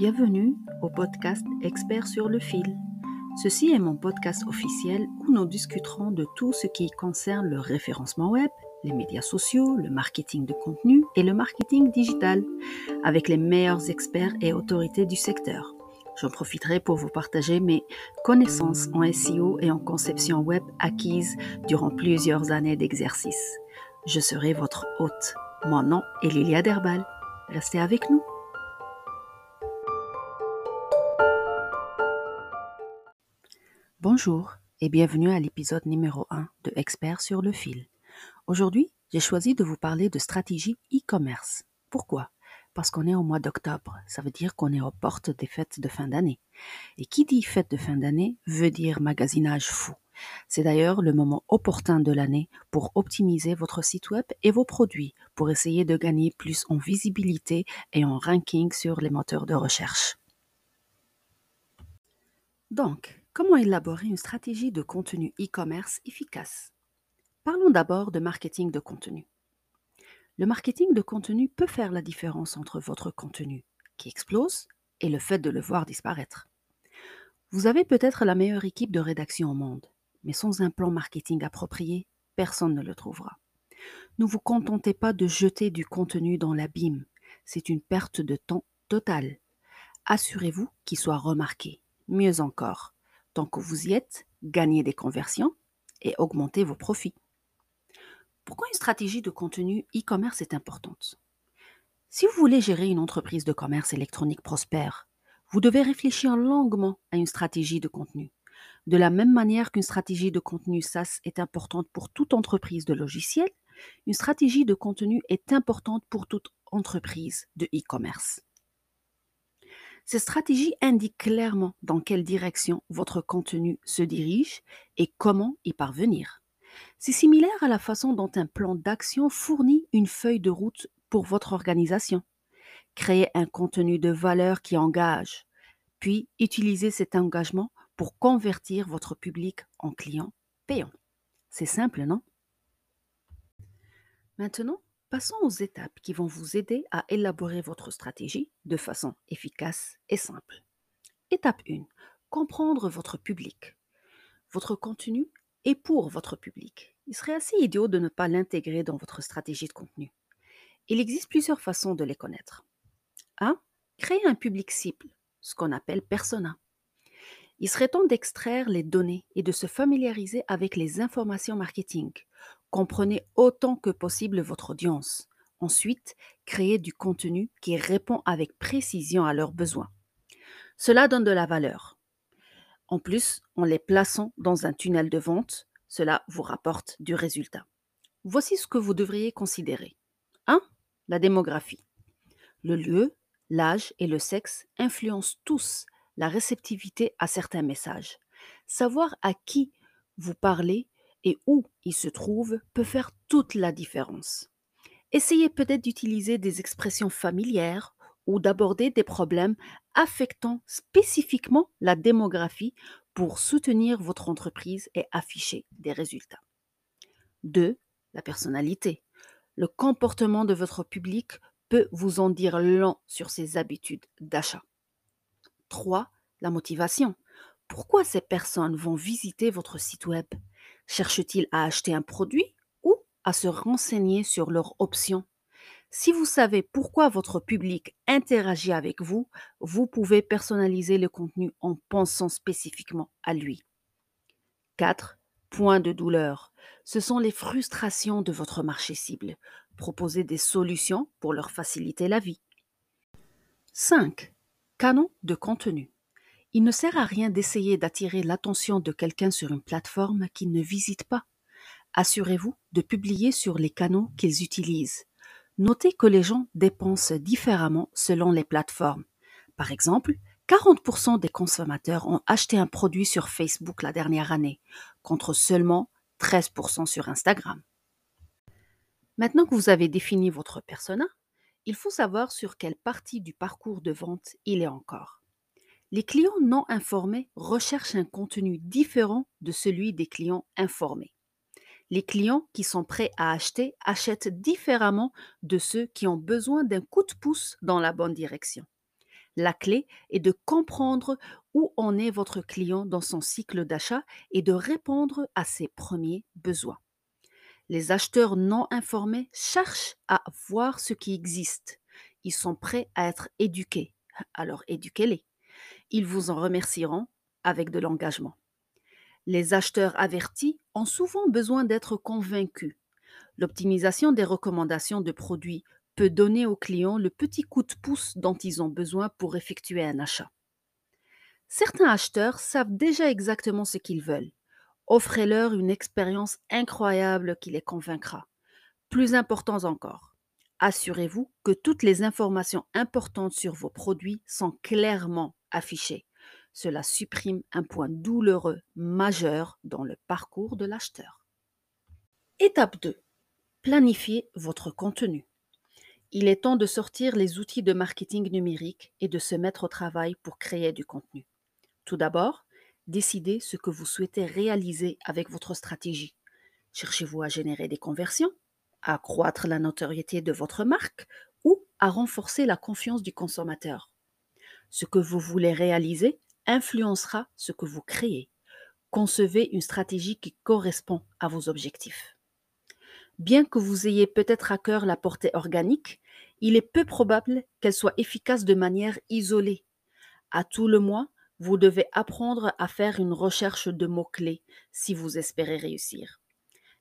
Bienvenue au podcast Expert sur le fil. Ceci est mon podcast officiel où nous discuterons de tout ce qui concerne le référencement web, les médias sociaux, le marketing de contenu et le marketing digital, avec les meilleurs experts et autorités du secteur. J'en profiterai pour vous partager mes connaissances en SEO et en conception web acquises durant plusieurs années d'exercice. Je serai votre hôte. Mon nom est Lilia Derbal. Restez avec nous. Bonjour et bienvenue à l'épisode numéro 1 de Expert sur le fil. Aujourd'hui, j'ai choisi de vous parler de stratégie e-commerce. Pourquoi? Parce qu'on est au mois d'octobre, ça veut dire qu'on est aux portes des fêtes de fin d'année. Et qui dit fête de fin d'année veut dire magasinage fou. C'est d'ailleurs le moment opportun de l'année pour optimiser votre site web et vos produits pour essayer de gagner plus en visibilité et en ranking sur les moteurs de recherche. Donc, Comment élaborer une stratégie de contenu e-commerce efficace? Parlons d'abord de marketing de contenu. Le marketing de contenu peut faire la différence entre votre contenu qui explose et le fait de le voir disparaître. Vous avez peut-être la meilleure équipe de rédaction au monde, mais sans un plan marketing approprié, personne ne le trouvera. Ne vous contentez pas de jeter du contenu dans l'abîme, c'est une perte de temps totale. Assurez-vous qu'il soit remarqué. Mieux encore, Que vous y êtes, gagnez des conversions et augmentez vos profits. Pourquoi une stratégie de contenu e-commerce est importante? Si vous voulez gérer une entreprise de commerce électronique prospère, vous devez réfléchir longuement à une stratégie de contenu. De la même manière qu'une stratégie de contenu SaaS est importante pour toute entreprise de logiciel, une stratégie de contenu est importante pour toute entreprise de e-commerce. Cette stratégie indique clairement dans quelle direction votre contenu se dirige et comment y parvenir. C'est similaire à la façon dont un plan d'action fournit une feuille de route pour votre organisation. Créez un contenu de valeur qui engage, puis utilisez cet engagement pour convertir votre public en client payant. C'est simple, non? Maintenant, Passons aux étapes qui vont vous aider à élaborer votre stratégie de façon efficace et simple. Étape 1. Comprendre votre public. Votre contenu est pour votre public. Il serait assez idiot de ne pas l'intégrer dans votre stratégie de contenu. Il existe plusieurs façons de les connaître. 1. Créer un public cible, ce qu'on appelle persona. Il serait temps d'extraire les données et de se familiariser avec les informations marketing Comprenez autant que possible votre audience. Ensuite, créez du contenu qui répond avec précision à leurs besoins. Cela donne de la valeur. En plus, en les plaçant dans un tunnel de vente, cela vous rapporte du résultat. Voici ce que vous devriez considérer. 1. La démographie. Le lieu, l'âge et le sexe influencent tous la réceptivité à certains messages. Savoir à qui vous parlez et où il se trouve peut faire toute la différence. Essayez peut-être d'utiliser des expressions familières ou d'aborder des problèmes affectant spécifiquement la démographie pour soutenir votre entreprise et afficher des résultats. 2. La personnalité. Le comportement de votre public peut vous en dire long sur ses habitudes d'achat. 3. La motivation. Pourquoi ces personnes vont visiter votre site web? Cherchent-ils à acheter un produit ou à se renseigner sur leurs options? Si vous savez pourquoi votre public interagit avec vous, vous pouvez personnaliser le contenu en pensant spécifiquement à lui. 4. Point de douleur. Ce sont les frustrations de votre marché cible. Proposez des solutions pour leur faciliter la vie. 5. Canon de contenu. Il ne sert à rien d'essayer d'attirer l'attention de quelqu'un sur une plateforme qu'il ne visite pas. Assurez-vous de publier sur les canaux qu'ils utilisent. Notez que les gens dépensent différemment selon les plateformes. Par exemple, 40% des consommateurs ont acheté un produit sur Facebook la dernière année, contre seulement 13% sur Instagram. Maintenant que vous avez défini votre persona, il faut savoir sur quelle partie du parcours de vente il est encore. Les clients non informés recherchent un contenu différent de celui des clients informés. Les clients qui sont prêts à acheter achètent différemment de ceux qui ont besoin d'un coup de pouce dans la bonne direction. La clé est de comprendre où en est votre client dans son cycle d'achat et de répondre à ses premiers besoins. Les acheteurs non informés cherchent à voir ce qui existe. Ils sont prêts à être éduqués. Alors éduquez-les. Ils vous en remercieront avec de l'engagement. Les acheteurs avertis ont souvent besoin d'être convaincus. L'optimisation des recommandations de produits peut donner aux clients le petit coup de pouce dont ils ont besoin pour effectuer un achat. Certains acheteurs savent déjà exactement ce qu'ils veulent. Offrez-leur une expérience incroyable qui les convaincra. Plus important encore, assurez-vous que toutes les informations importantes sur vos produits sont clairement affichées. Cela supprime un point douloureux majeur dans le parcours de l'acheteur. Étape 2. Planifiez votre contenu. Il est temps de sortir les outils de marketing numérique et de se mettre au travail pour créer du contenu. Tout d'abord, décidez ce que vous souhaitez réaliser avec votre stratégie. Cherchez-vous à générer des conversions, à accroître la notoriété de votre marque ou à renforcer la confiance du consommateur. Ce que vous voulez réaliser influencera ce que vous créez. Concevez une stratégie qui correspond à vos objectifs. Bien que vous ayez peut-être à cœur la portée organique, il est peu probable qu'elle soit efficace de manière isolée. À tout le moins, vous devez apprendre à faire une recherche de mots-clés si vous espérez réussir.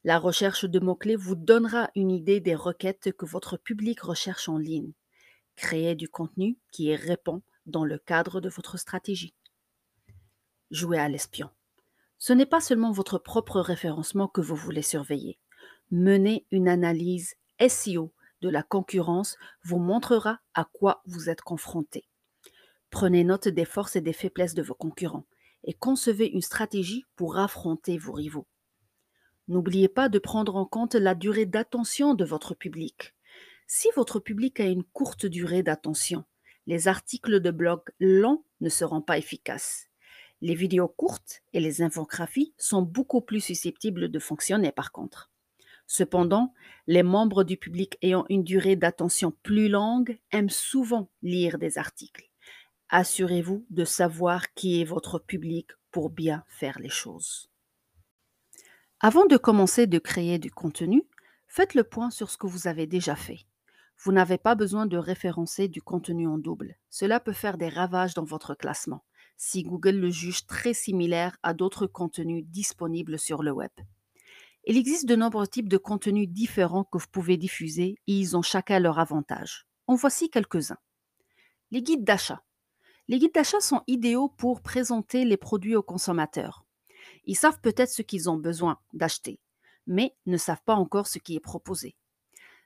La recherche de mots-clés vous donnera une idée des requêtes que votre public recherche en ligne. Créez du contenu qui répond dans le cadre de votre stratégie. Jouez à l'espion. Ce n'est pas seulement votre propre référencement que vous voulez surveiller. Mener une analyse SEO de la concurrence vous montrera à quoi vous êtes confronté. Prenez note des forces et des faiblesses de vos concurrents et concevez une stratégie pour affronter vos rivaux. N'oubliez pas de prendre en compte la durée d'attention de votre public. Si votre public a une courte durée d'attention, les articles de blog longs ne seront pas efficaces. Les vidéos courtes et les infographies sont beaucoup plus susceptibles de fonctionner par contre. Cependant, les membres du public ayant une durée d'attention plus longue aiment souvent lire des articles assurez-vous de savoir qui est votre public pour bien faire les choses. Avant de commencer de créer du contenu, faites le point sur ce que vous avez déjà fait. Vous n'avez pas besoin de référencer du contenu en double. Cela peut faire des ravages dans votre classement, si Google le juge très similaire à d'autres contenus disponibles sur le web. Il existe de nombreux types de contenus différents que vous pouvez diffuser et ils ont chacun leur avantage. En voici quelques-uns. Les guides d'achat. Les guides d'achat sont idéaux pour présenter les produits aux consommateurs. Ils savent peut-être ce qu'ils ont besoin d'acheter, mais ne savent pas encore ce qui est proposé.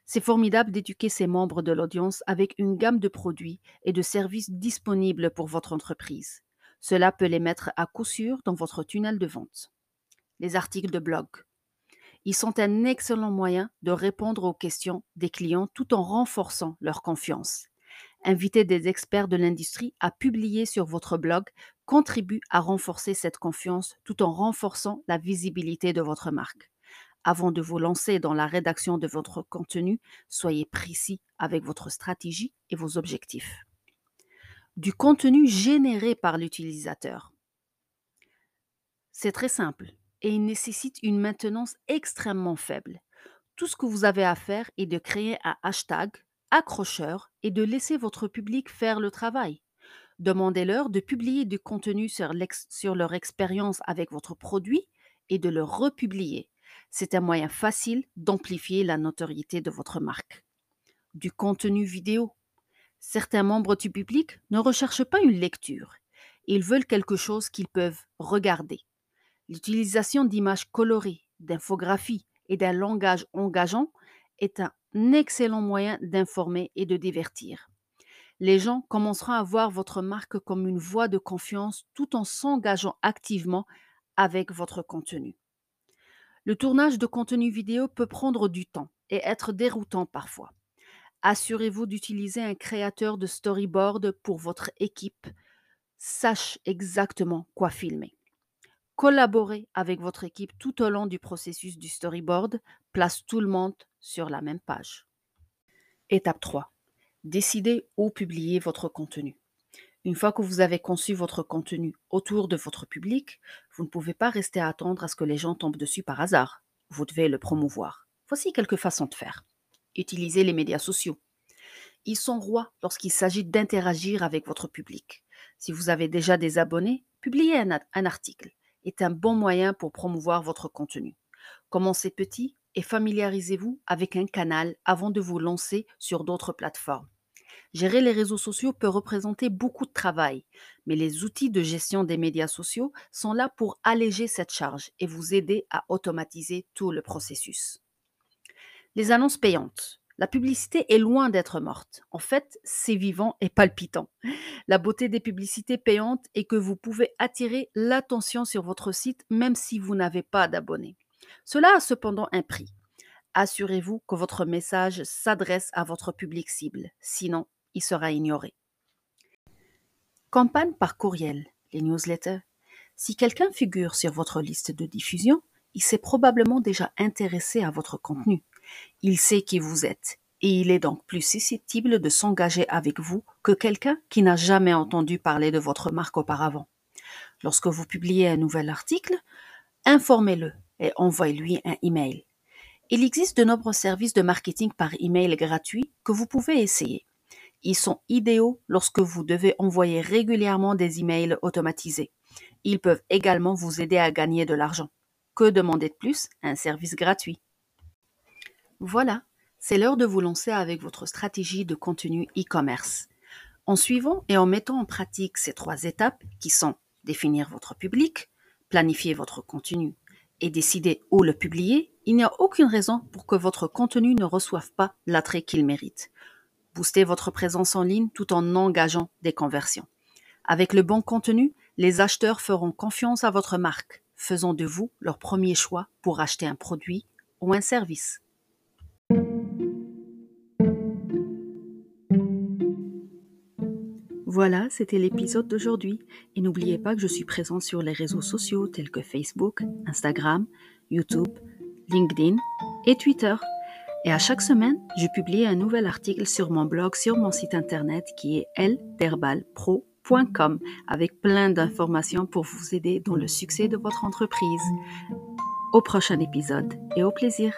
C'est formidable d'éduquer ces membres de l'audience avec une gamme de produits et de services disponibles pour votre entreprise. Cela peut les mettre à coup sûr dans votre tunnel de vente. Les articles de blog. Ils sont un excellent moyen de répondre aux questions des clients tout en renforçant leur confiance. Inviter des experts de l'industrie à publier sur votre blog contribue à renforcer cette confiance tout en renforçant la visibilité de votre marque. Avant de vous lancer dans la rédaction de votre contenu, soyez précis avec votre stratégie et vos objectifs. Du contenu généré par l'utilisateur. C'est très simple et il nécessite une maintenance extrêmement faible. Tout ce que vous avez à faire est de créer un hashtag accrocheur et de laisser votre public faire le travail. Demandez-leur de publier du contenu sur, leur expérience avec votre produit et de le republier. C'est un moyen facile d'amplifier la notoriété de votre marque. Du contenu vidéo. Certains membres du public ne recherchent pas une lecture. Ils veulent quelque chose qu'ils peuvent regarder. L'utilisation d'images colorées, d'infographies et d'un langage engageant est un excellent moyen d'informer et de divertir. Les gens commenceront à voir votre marque comme une voie de confiance tout en s'engageant activement avec votre contenu. Le tournage de contenu vidéo peut prendre du temps et être déroutant parfois. Assurez-vous d'utiliser un créateur de storyboard pour votre équipe. Sache exactement quoi filmer. Collaborez avec votre équipe tout au long du processus du storyboard, place tout le monde sur la même page. Étape 3. Décidez où publier votre contenu. Une fois que vous avez conçu votre contenu autour de votre public, vous ne pouvez pas rester à attendre à ce que les gens tombent dessus par hasard. Vous devez le promouvoir. Voici quelques façons de faire. Utilisez les médias sociaux. Ils sont rois lorsqu'il s'agit d'interagir avec votre public. Si vous avez déjà des abonnés, publiez un, un article. est un bon moyen pour promouvoir votre contenu. Commencez petit et familiarisez-vous avec un canal avant de vous lancer sur d'autres plateformes. Gérer les réseaux sociaux peut représenter beaucoup de travail, mais les outils de gestion des médias sociaux sont là pour alléger cette charge et vous aider à automatiser tout le processus. Les annonces payantes. La publicité est loin d'être morte. En fait, c'est vivant et palpitant. La beauté des publicités payantes est que vous pouvez attirer l'attention sur votre site même si vous n'avez pas d'abonnés. Cela a cependant un prix. Assurez-vous que votre message s'adresse à votre public cible, sinon il sera ignoré. Campagne par courriel, les newsletters. Si quelqu'un figure sur votre liste de diffusion, il s'est probablement déjà intéressé à votre contenu. Il sait qui vous êtes et il est donc plus susceptible de s'engager avec vous que quelqu'un qui n'a jamais entendu parler de votre marque auparavant. Lorsque vous publiez un nouvel article, informez-le et envoyez-lui un email. Il existe de nombreux services de marketing par email gratuits que vous pouvez essayer. Ils sont idéaux lorsque vous devez envoyer régulièrement des emails automatisés. Ils peuvent également vous aider à gagner de l'argent. Que demander de plus? Un service gratuit. Voilà, c'est l'heure de vous lancer avec votre stratégie de contenu e-commerce. En suivant et en mettant en pratique ces trois étapes qui sont définir votre public, planifier votre contenu et décider où le publier, il n'y a aucune raison pour que votre contenu ne reçoive pas l'attrait qu'il mérite. Boostez votre présence en ligne tout en engageant des conversions. Avec le bon contenu, les acheteurs feront confiance à votre marque, faisant de vous leur premier choix pour acheter un produit ou un service. Voilà, c'était l'épisode d'aujourd'hui. Et n'oubliez pas que je suis présent sur les réseaux sociaux tels que Facebook, Instagram, YouTube, LinkedIn et Twitter. Et à chaque semaine, je publie un nouvel article sur mon blog, sur mon site internet qui est lterbalpro.com avec plein d'informations pour vous aider dans le succès de votre entreprise. Au prochain épisode et au plaisir.